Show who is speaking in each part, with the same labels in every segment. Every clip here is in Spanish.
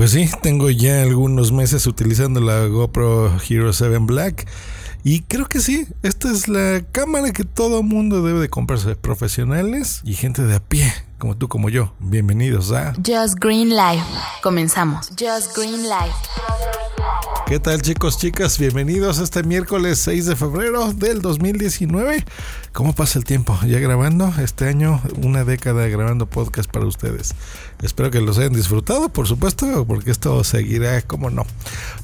Speaker 1: Pues sí, tengo ya algunos meses utilizando la GoPro Hero 7 Black. Y creo que sí, esta es la cámara que todo mundo debe de comprarse, profesionales y gente de a pie, como tú, como yo. Bienvenidos a
Speaker 2: Just Green Life. Comenzamos. Just Green Life.
Speaker 1: ¿Qué tal chicos, chicas? Bienvenidos a este miércoles 6 de febrero del 2019. ¿Cómo pasa el tiempo? Ya grabando este año, una década grabando podcast para ustedes. Espero que los hayan disfrutado, por supuesto, porque esto seguirá, como no.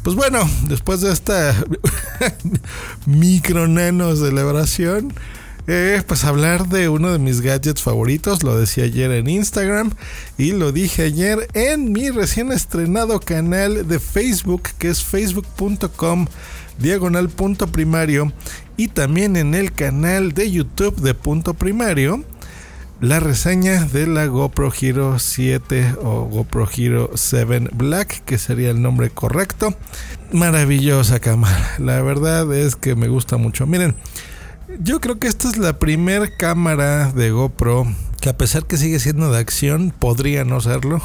Speaker 1: Pues bueno, después de esta micro nano celebración, eh, pues hablar de uno de mis gadgets favoritos, lo decía ayer en Instagram y lo dije ayer en mi recién estrenado canal de Facebook, que es facebook.com diagonal punto primario y también en el canal de YouTube de punto primario la reseña de la GoPro Hero 7 o GoPro Hero 7 Black, que sería el nombre correcto. Maravillosa cámara, la verdad es que me gusta mucho. Miren, yo creo que esta es la primera cámara de GoPro que a pesar que sigue siendo de acción, podría no serlo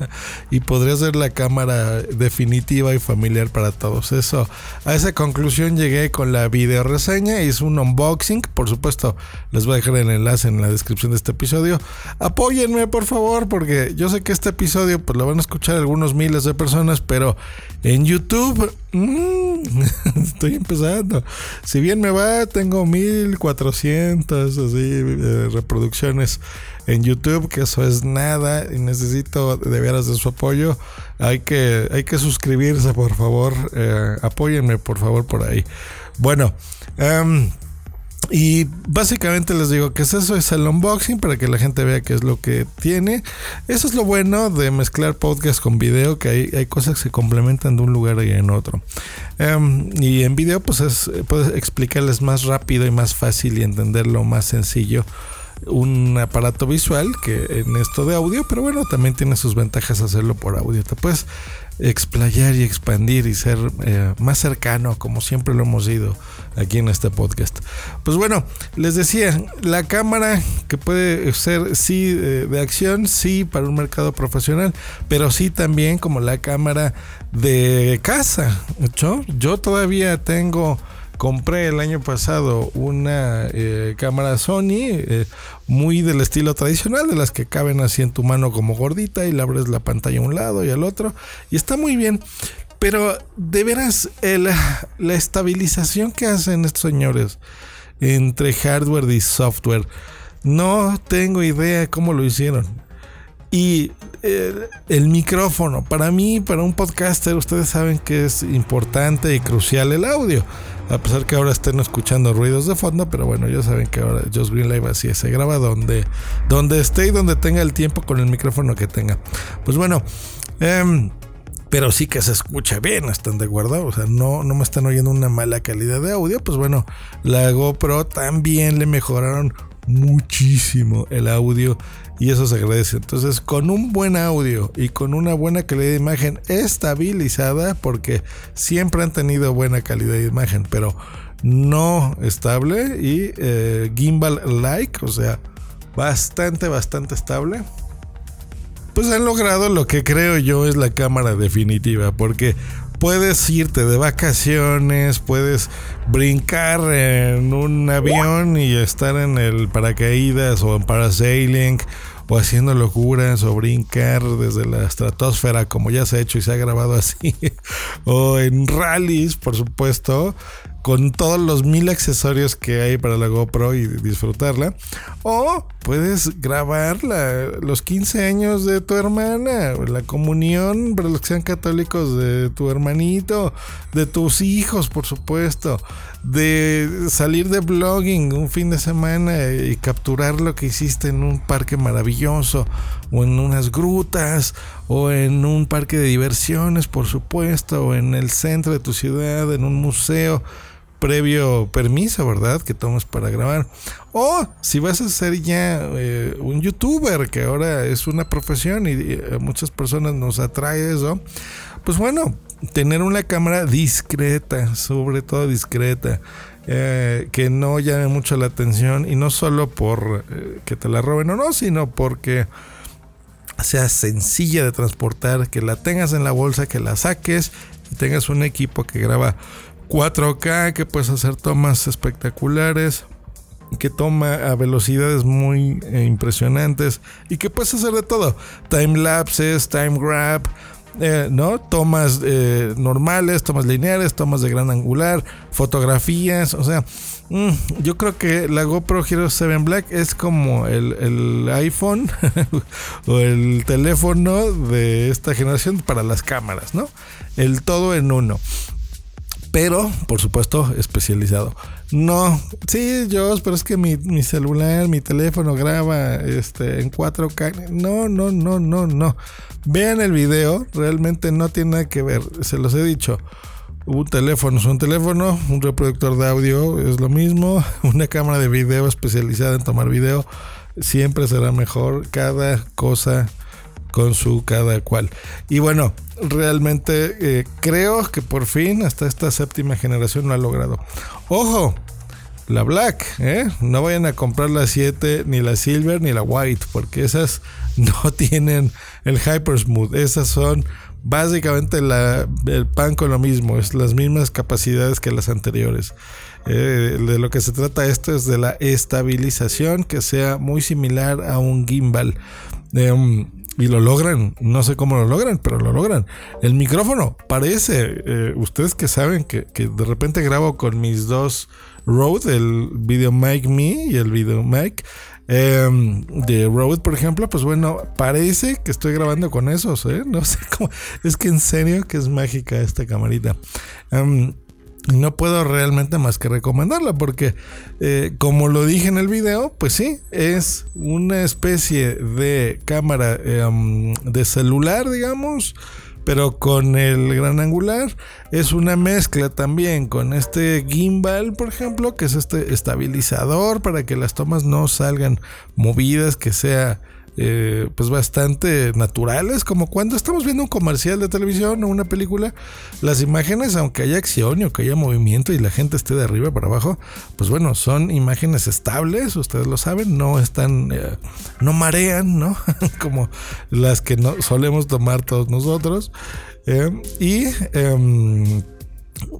Speaker 1: y podría ser la cámara definitiva y familiar para todos. Eso, a esa conclusión llegué con la video reseña, hice un unboxing, por supuesto, les voy a dejar el enlace en la descripción de este episodio. Apóyenme, por favor, porque yo sé que este episodio pues lo van a escuchar algunos miles de personas, pero en YouTube mm, estoy empezando. Si bien me va, tengo 1400 así eh, reproducciones en YouTube, que eso es nada y necesito de veras de su apoyo. Hay que, hay que suscribirse, por favor. Eh, apóyenme, por favor, por ahí. Bueno, em, y básicamente les digo que es eso, es el unboxing para que la gente vea qué es lo que tiene. Eso es lo bueno de mezclar podcast con video, que hay, hay cosas que se complementan de un lugar y en otro. Em, y en video pues es, puedes explicarles más rápido y más fácil y entenderlo más sencillo un aparato visual que en esto de audio, pero bueno, también tiene sus ventajas hacerlo por audio. Te puedes explayar y expandir y ser eh, más cercano, como siempre lo hemos ido aquí en este podcast. Pues bueno, les decía, la cámara que puede ser sí de acción, sí para un mercado profesional, pero sí también como la cámara de casa. Yo todavía tengo compré el año pasado una eh, cámara Sony eh, muy del estilo tradicional, de las que caben así en tu mano como gordita y le abres la pantalla a un lado y al otro. Y está muy bien. Pero de veras, la estabilización que hacen estos señores entre hardware y software, no tengo idea cómo lo hicieron. Y el micrófono, para mí, para un podcaster, ustedes saben que es importante y crucial el audio. A pesar que ahora estén escuchando ruidos de fondo, pero bueno, ya saben que ahora Just Green Live así se graba donde, donde esté y donde tenga el tiempo con el micrófono que tenga. Pues bueno, em, pero sí que se escucha bien, están de acuerdo, o sea, no, no me están oyendo una mala calidad de audio, pues bueno, la GoPro también le mejoraron muchísimo el audio y eso se agradece. Entonces, con un buen audio y con una buena calidad de imagen estabilizada, porque siempre han tenido buena calidad de imagen, pero no estable y eh, gimbal like, o sea, bastante, bastante estable. Pues han logrado lo que creo yo es la cámara definitiva, porque puedes irte de vacaciones, puedes brincar en un avión y estar en el paracaídas o en parasailing o haciendo locuras o brincar desde la estratosfera como ya se ha hecho y se ha grabado así o en rallies por supuesto con todos los mil accesorios que hay para la GoPro y disfrutarla. O puedes grabar los 15 años de tu hermana, la comunión para los que sean católicos de tu hermanito, de tus hijos, por supuesto, de salir de blogging un fin de semana y capturar lo que hiciste en un parque maravilloso, o en unas grutas, o en un parque de diversiones, por supuesto, o en el centro de tu ciudad, en un museo previo permiso, ¿verdad? Que tomas para grabar. O si vas a ser ya eh, un youtuber, que ahora es una profesión y eh, muchas personas nos atrae eso, pues bueno, tener una cámara discreta, sobre todo discreta. Eh, que no llame mucho la atención y no solo por que te la roben o no, sino porque sea sencilla de transportar, que la tengas en la bolsa, que la saques y tengas un equipo que graba 4K, que puedes hacer tomas espectaculares, que toma a velocidades muy eh, impresionantes y que puedes hacer de todo. Time lapses, time grab, eh, ¿no? Tomas eh, normales, tomas lineares, tomas de gran angular, fotografías, o sea, mm, yo creo que la GoPro Hero 7 Black es como el, el iPhone o el teléfono de esta generación para las cámaras, ¿no? El todo en uno pero por supuesto especializado. No, sí, yo, pero es que mi, mi, celular, mi teléfono graba este, en 4K. No, no, no, no, no. Vean el video, realmente no tiene nada que ver, se los he dicho. Un teléfono es un teléfono, un reproductor de audio es lo mismo, una cámara de video especializada en tomar video siempre será mejor. Cada cosa con su cada cual. Y bueno, realmente eh, creo que por fin hasta esta séptima generación lo ha logrado. Ojo, la Black, ¿eh? no vayan a comprar la 7, ni la Silver, ni la White, porque esas no tienen el Hyper Smooth. Esas son básicamente la, el pan con lo mismo, es las mismas capacidades que las anteriores. Eh, de lo que se trata esto es de la estabilización que sea muy similar a un gimbal. Em, y lo logran, no sé cómo lo logran, pero lo logran. El micrófono parece, eh, ustedes que saben que, de repente grabo con mis dos Rode, el Video Mic Me y el Video Mic em, de Rode, por ejemplo, pues bueno, parece que estoy grabando con esos, ¿eh? No sé cómo, es que en serio que es mágica esta camarita. Em, no puedo realmente más que recomendarla porque eh, como lo dije en el video pues sí es una especie de cámara em, de celular digamos pero con el gran angular. Es una mezcla también con este gimbal por ejemplo que es este estabilizador para que las tomas no salgan movidas que sea eh, pues bastante naturales, como cuando estamos viendo un comercial de televisión o una película, las imágenes, aunque haya acción o que haya movimiento y la gente esté de arriba para abajo, pues bueno, son imágenes estables, ustedes lo saben, no están, eh, no marean, ¿no? como las que no solemos tomar todos nosotros. Eh, y em,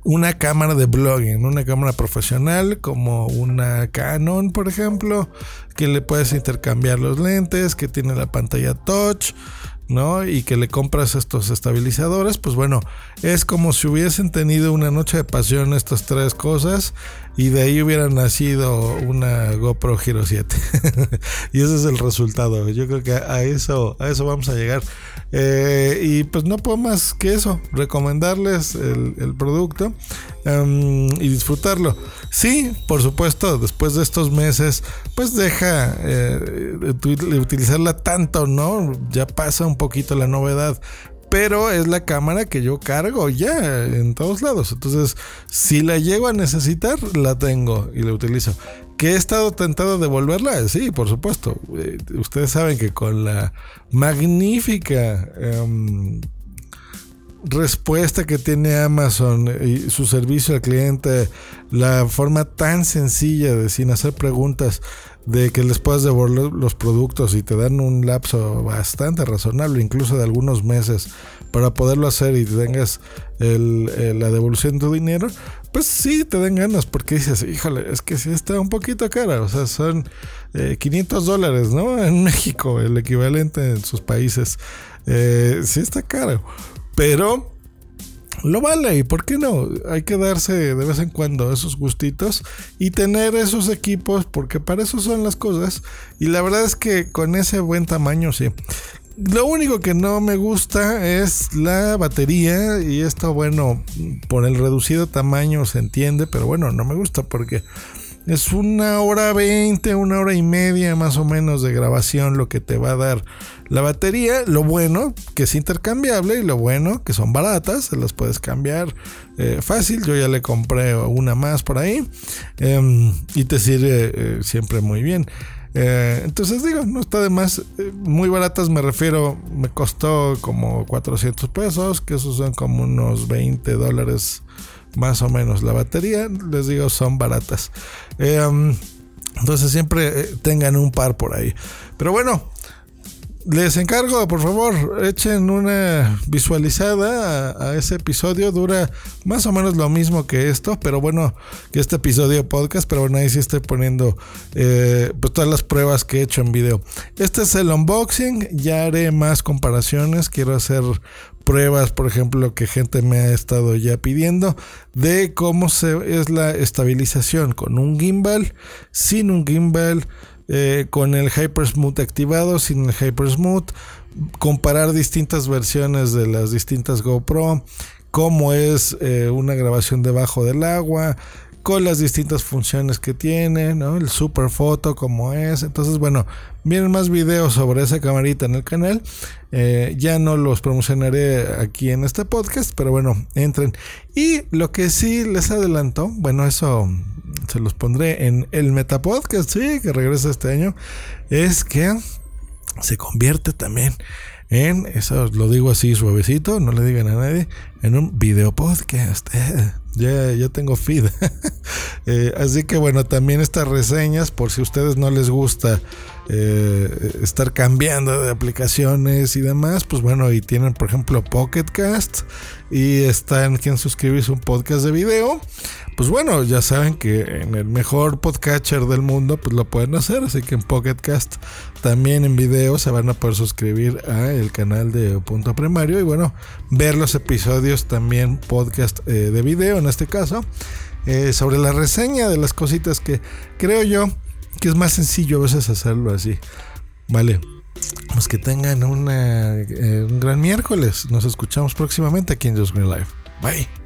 Speaker 1: una cámara de blogging, una cámara profesional como una Canon, por ejemplo, que le puedes intercambiar los lentes, que tiene la pantalla touch, ¿no? Y que le compras estos estabilizadores, pues bueno, es como si hubiesen tenido una noche de pasión estas tres cosas y de ahí hubiera nacido una GoPro Hero 7. y ese es el resultado. Yo creo que a eso, a eso vamos a llegar. Eh, y pues no puedo más que eso, recomendarles el, producto em, y disfrutarlo. Sí, por supuesto, después de estos meses, pues deja eh, de utilizarla tanto, ¿no? Ya pasa un poquito la novedad pero es la cámara que yo cargo ya en todos lados. Entonces, si la llego a necesitar, la tengo y la utilizo. ¿Que he estado tentado de devolverla? Sí, por supuesto. Eh, ustedes saben que con la magnífica em, respuesta que tiene Amazon y su servicio al cliente, la forma tan sencilla de sin hacer preguntas de que les puedas devolver los productos y te dan un lapso bastante razonable, incluso de algunos meses, para poderlo hacer y tengas la devolución de tu dinero, pues sí te dan ganas porque dices, híjole, es que sí está un poquito cara, o sea, son 500 eh, dólares, ¿no? En México, el equivalente en sus países, eh, sí está caro, pero lo vale y por qué no hay que darse de vez en cuando esos gustitos y tener esos equipos porque para eso son las cosas y la verdad es que con ese buen tamaño sí. Lo único que no me gusta es la batería y esto bueno por el reducido tamaño se entiende pero bueno no me gusta porque es una hora veinte, una hora y media más o menos de grabación lo que te va a dar la batería. Lo bueno que es intercambiable y lo bueno que son baratas, se las puedes cambiar eh, fácil. Yo ya le compré una más por ahí em, y te sirve eh, siempre muy bien. Eh, entonces digo, no está de más. muy baratas me refiero, me costó como 400 pesos, que esos son como unos 20 dólares más o menos. La batería, les digo, son baratas. Eh, um, entonces siempre eh, tengan un par por ahí. Pero bueno, les encargo, por favor, echen una visualizada a, ese episodio. Dura más o menos lo mismo que esto, pero bueno, que este episodio podcast. Pero bueno, ahí sí estoy poniendo eh, pues todas las pruebas que he hecho en video. Este es el unboxing. Ya haré más comparaciones. Quiero hacer pruebas, por ejemplo, que gente me ha estado ya pidiendo de cómo se, es la estabilización con un gimbal, sin un gimbal eh, con el Hypersmooth activado, sin el Hypersmooth, comparar distintas versiones de las distintas GoPro, cómo es eh, una grabación debajo del agua, con las distintas funciones que tiene. El super foto como es. Entonces, bueno, vienen más videos sobre esa camarita en el canal. Eh, ya no los promocionaré aquí en este podcast, pero bueno, entren. Y lo que sí les adelanto, bueno, eso se los pondré en el Metapodcast, sí, que regresa este año, es que se convierte también en, eso lo digo así suavecito, no le digan a nadie, en un video podcast. ya, ya tengo feed. Eh, así que bueno, también estas reseñas, por si a ustedes no les gusta eh, estar cambiando de aplicaciones y demás, pues bueno, y tienen por ejemplo Pocket Cast y están quien suscribirse un podcast de video pues bueno, ya saben que en el mejor podcatcher del mundo, pues lo pueden hacer. Así que en Pocketcast también en video se van a poder suscribir a el canal de Punto Primario y bueno, ver los episodios también podcast eh, de video en este caso. Eh, sobre la reseña de las cositas que creo yo que es más sencillo a veces hacerlo así. Vale. Pues que tengan eh, un gran miércoles. Nos escuchamos próximamente aquí en Just Green Life. Bye.